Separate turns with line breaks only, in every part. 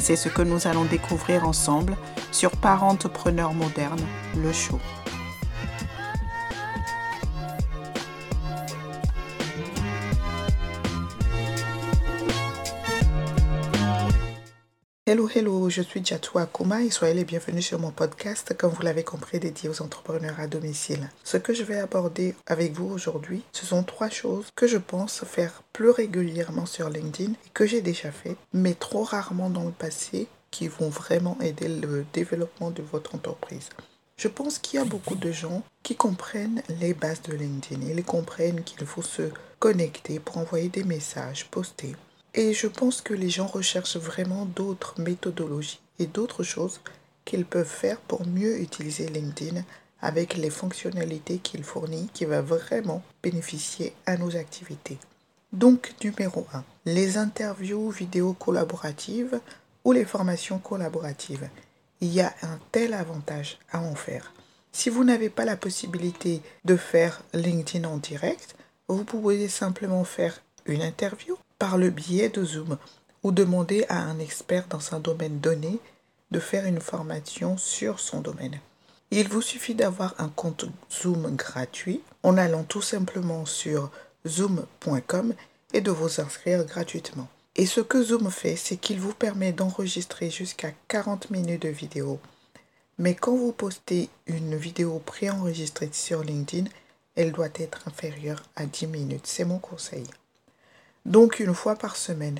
C'est ce que nous allons découvrir ensemble sur Parentepreneur moderne, le show. Hello, hello, je suis Jatou Akuma et soyez les bienvenus sur mon podcast, comme vous l'avez compris, dédié aux entrepreneurs à domicile. Ce que je vais aborder avec vous aujourd'hui, ce sont trois choses que je pense faire plus régulièrement sur LinkedIn et que j'ai déjà fait, mais trop rarement dans le passé, qui vont vraiment aider le développement de votre entreprise. Je pense qu'il y a beaucoup de gens qui comprennent les bases de LinkedIn. Ils comprennent qu'il faut se connecter pour envoyer des messages, poster et je pense que les gens recherchent vraiment d'autres méthodologies et d'autres choses qu'ils peuvent faire pour mieux utiliser LinkedIn avec les fonctionnalités qu'il fournit qui va vraiment bénéficier à nos activités. Donc numéro 1, les interviews vidéo collaboratives ou les formations collaboratives. Il y a un tel avantage à en faire. Si vous n'avez pas la possibilité de faire LinkedIn en direct, vous pouvez simplement faire une interview par le biais de Zoom ou demander à un expert dans un domaine donné de faire une formation sur son domaine. Il vous suffit d'avoir un compte Zoom gratuit en allant tout simplement sur zoom.com et de vous inscrire gratuitement. Et ce que Zoom fait, c'est qu'il vous permet d'enregistrer jusqu'à 40 minutes de vidéo. Mais quand vous postez une vidéo préenregistrée sur LinkedIn, elle doit être inférieure à 10 minutes. C'est mon conseil. Donc une fois par semaine,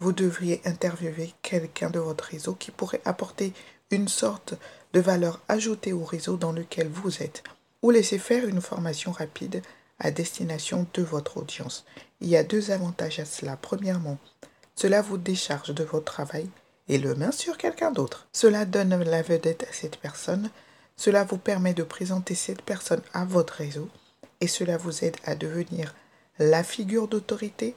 vous devriez interviewer quelqu'un de votre réseau qui pourrait apporter une sorte de valeur ajoutée au réseau dans lequel vous êtes, ou laisser faire une formation rapide à destination de votre audience. Il y a deux avantages à cela. Premièrement, cela vous décharge de votre travail et le met sur quelqu'un d'autre. Cela donne la vedette à cette personne, cela vous permet de présenter cette personne à votre réseau et cela vous aide à devenir la figure d'autorité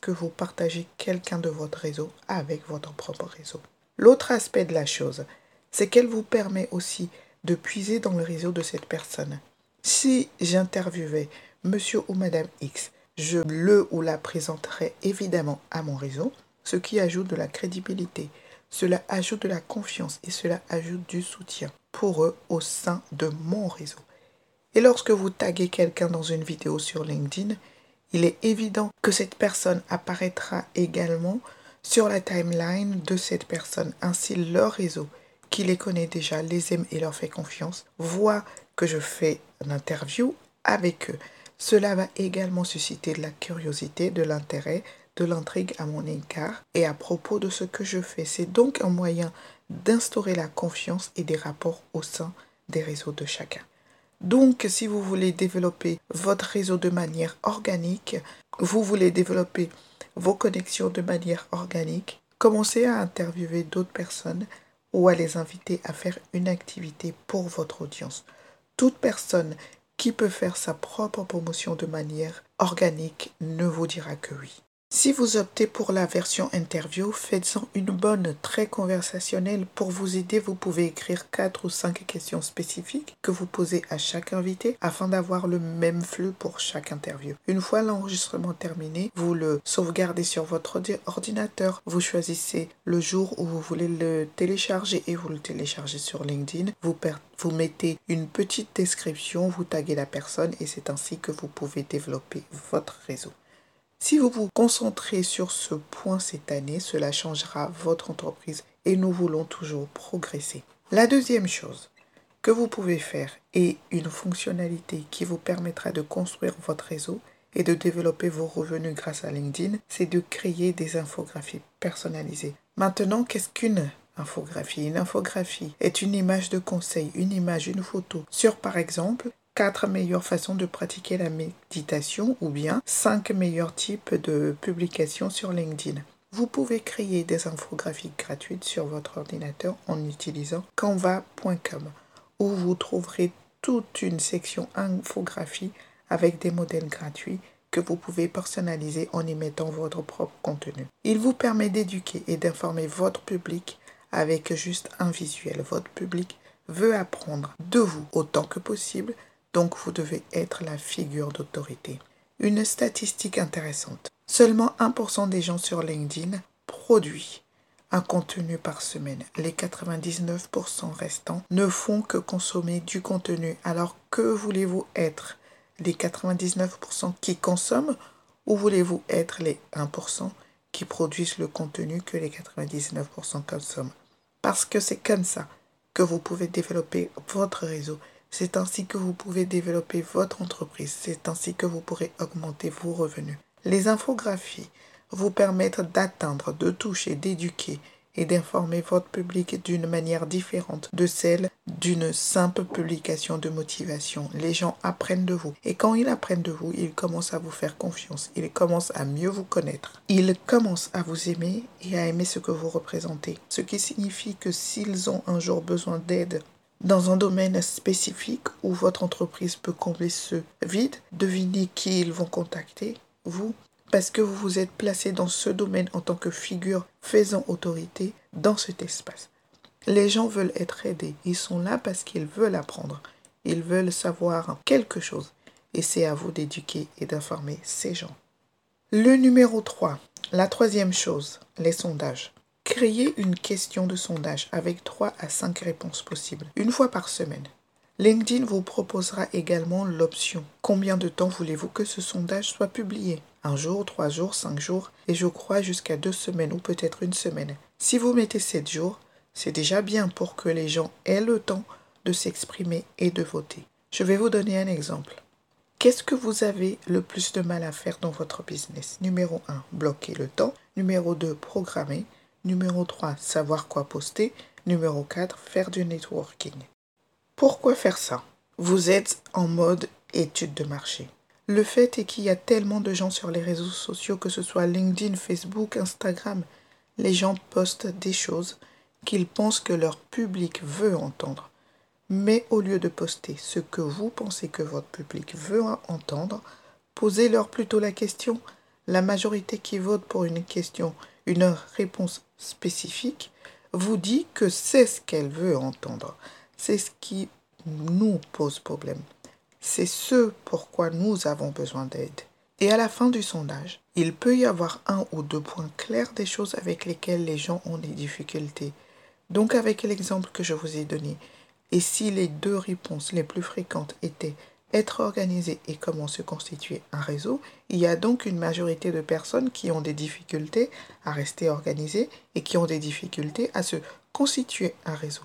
que vous partagez quelqu'un de votre réseau avec votre propre réseau. L'autre aspect de la chose, c'est qu'elle vous permet aussi de puiser dans le réseau de cette personne. Si j'interviewais monsieur ou madame X, je le ou la présenterai évidemment à mon réseau, ce qui ajoute de la crédibilité, cela ajoute de la confiance et cela ajoute du soutien pour eux au sein de mon réseau. Et lorsque vous taguez quelqu'un dans une vidéo sur LinkedIn, il est évident que cette personne apparaîtra également sur la timeline de cette personne. Ainsi, leur réseau, qui les connaît déjà, les aime et leur fait confiance, voit que je fais une interview avec eux. Cela va également susciter de la curiosité, de l'intérêt, de l'intrigue à mon égard et à propos de ce que je fais. C'est donc un moyen d'instaurer la confiance et des rapports au sein des réseaux de chacun. Donc, si vous voulez développer votre réseau de manière organique, vous voulez développer vos connexions de manière organique, commencez à interviewer d'autres personnes ou à les inviter à faire une activité pour votre audience. Toute personne qui peut faire sa propre promotion de manière organique ne vous dira que oui. Si vous optez pour la version interview, faites-en une bonne, très conversationnelle. Pour vous aider, vous pouvez écrire 4 ou 5 questions spécifiques que vous posez à chaque invité afin d'avoir le même flux pour chaque interview. Une fois l'enregistrement terminé, vous le sauvegardez sur votre ordinateur. Vous choisissez le jour où vous voulez le télécharger et vous le téléchargez sur LinkedIn. Vous, vous mettez une petite description, vous taguez la personne et c'est ainsi que vous pouvez développer votre réseau. Si vous vous concentrez sur ce point cette année, cela changera votre entreprise et nous voulons toujours progresser. La deuxième chose que vous pouvez faire et une fonctionnalité qui vous permettra de construire votre réseau et de développer vos revenus grâce à LinkedIn, c'est de créer des infographies personnalisées. Maintenant, qu'est-ce qu'une infographie? Une infographie est une image de conseil, une image, une photo sur par exemple quatre meilleures façons de pratiquer la méditation ou bien cinq meilleurs types de publications sur LinkedIn. Vous pouvez créer des infographies gratuites sur votre ordinateur en utilisant canva.com où vous trouverez toute une section infographie avec des modèles gratuits que vous pouvez personnaliser en y mettant votre propre contenu. Il vous permet d'éduquer et d'informer votre public avec juste un visuel. Votre public veut apprendre de vous autant que possible, donc vous devez être la figure d'autorité. Une statistique intéressante. Seulement 1% des gens sur LinkedIn produisent un contenu par semaine. Les 99% restants ne font que consommer du contenu. Alors que voulez-vous être? Les 99% qui consomment ou voulez-vous être les 1% qui produisent le contenu que les 99% consomment? Parce que c'est comme ça que vous pouvez développer votre réseau. C'est ainsi que vous pouvez développer votre entreprise. C'est ainsi que vous pourrez augmenter vos revenus. Les infographies vous permettre d'atteindre, de toucher, d'éduquer et d'informer votre public d'une manière différente de celle d'une simple publication de motivation. Les gens apprennent de vous. Et quand ils apprennent de vous, ils commencent à vous faire confiance. Ils commencent à mieux vous connaître. Ils commencent à vous aimer et à aimer ce que vous représentez. Ce qui signifie que s'ils ont un jour besoin d'aide dans un domaine spécifique où votre entreprise peut combler ce vide, devinez qui ils vont contacter. Vous, parce que vous vous êtes placé dans ce domaine en tant que figure faisant autorité dans cet espace. Les gens veulent être aidés. Ils sont là parce qu'ils veulent apprendre. Ils veulent savoir quelque chose. Et c'est à vous d'éduquer et d'informer ces gens. Le numéro 3. La troisième chose, les sondages. Créez une question de sondage avec 3 à 5 réponses possibles, une fois par semaine. LinkedIn vous proposera également l'option Combien de temps voulez-vous que ce sondage soit publié? Un jour, trois jours, cinq jours et je crois jusqu'à deux semaines ou peut-être une semaine. Si vous mettez sept jours, c'est déjà bien pour que les gens aient le temps de s'exprimer et de voter. Je vais vous donner un exemple. Qu'est-ce que vous avez le plus de mal à faire dans votre business? Numéro 1, bloquer le temps. Numéro 2, programmer. Numéro 3, savoir quoi poster. Numéro 4, faire du networking. Pourquoi faire ça? Vous êtes en mode étude de marché. Le fait est qu'il y a tellement de gens sur les réseaux sociaux, que ce soit LinkedIn, Facebook, Instagram, les gens postent des choses qu'ils pensent que leur public veut entendre. Mais au lieu de poster ce que vous pensez que votre public veut entendre, posez-leur plutôt la question. La majorité qui vote pour une question, une réponse spécifique, vous dit que c'est ce qu'elle veut entendre. C'est ce qui nous pose problème. C'est ce pourquoi nous avons besoin d'aide. Et à la fin du sondage, il peut y avoir un ou deux points clairs des choses avec lesquelles les gens ont des difficultés. Donc avec l'exemple que je vous ai donné, et si les deux réponses les plus fréquentes étaient être organisé et comment se constituer un réseau, il y a donc une majorité de personnes qui ont des difficultés à rester organisées et qui ont des difficultés à se constituer un réseau.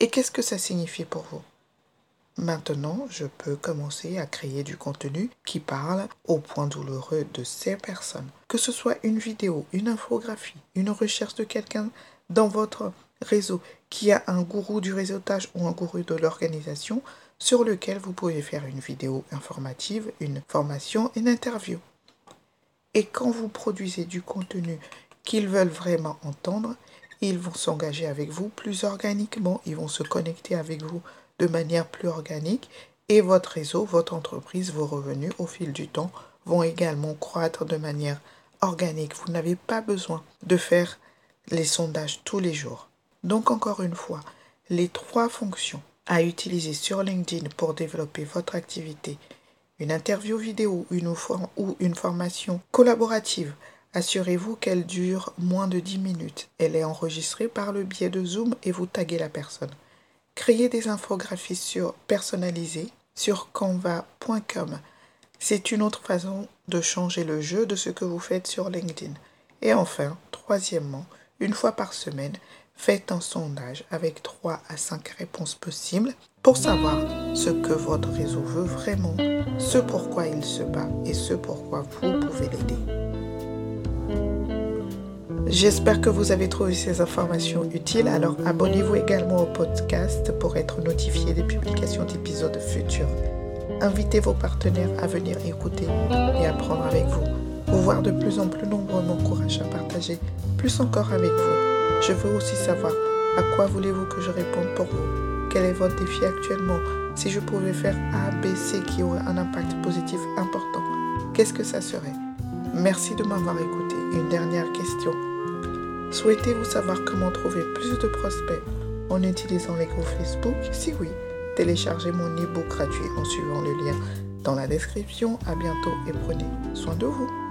Et qu'est-ce que ça signifie pour vous? Maintenant, je peux commencer à créer du contenu qui parle au point douloureux de ces personnes. Que ce soit une vidéo, une infographie, une recherche de quelqu'un dans votre réseau qui a un gourou du réseautage ou un gourou de l'organisation sur lequel vous pouvez faire une vidéo informative, une formation, une interview. Et quand vous produisez du contenu qu'ils veulent vraiment entendre, ils vont s'engager avec vous plus organiquement, ils vont se connecter avec vous de manière plus organique et votre réseau, votre entreprise, vos revenus au fil du temps vont également croître de manière organique. Vous n'avez pas besoin de faire les sondages tous les jours. Donc encore une fois, les trois fonctions à utiliser sur LinkedIn pour développer votre activité, une interview vidéo une ou une formation collaborative Assurez-vous qu'elle dure moins de 10 minutes. Elle est enregistrée par le biais de Zoom et vous taguez la personne. Créez des infographies sur, personnalisées sur canva.com. C'est une autre façon de changer le jeu de ce que vous faites sur LinkedIn. Et enfin, troisièmement, une fois par semaine, faites un sondage avec 3 à 5 réponses possibles pour savoir ce que votre réseau veut vraiment, ce pourquoi il se bat et ce pourquoi vous pouvez l'aider. J'espère que vous avez trouvé ces informations utiles. Alors abonnez-vous également au podcast pour être notifié des publications d'épisodes futurs. Invitez vos partenaires à venir écouter et apprendre avec vous. Vous voir de plus en plus nombreux m'encourage à partager plus encore avec vous. Je veux aussi savoir à quoi voulez-vous que je réponde pour vous? Quel est votre défi actuellement? Si je pouvais faire A, B, qui aurait un impact positif important, qu'est-ce que ça serait? Merci de m'avoir écouté. Une dernière question. Souhaitez-vous savoir comment trouver plus de prospects en utilisant les groupes Facebook? Si oui, téléchargez mon e-book gratuit en suivant le lien dans la description. À bientôt et prenez soin de vous.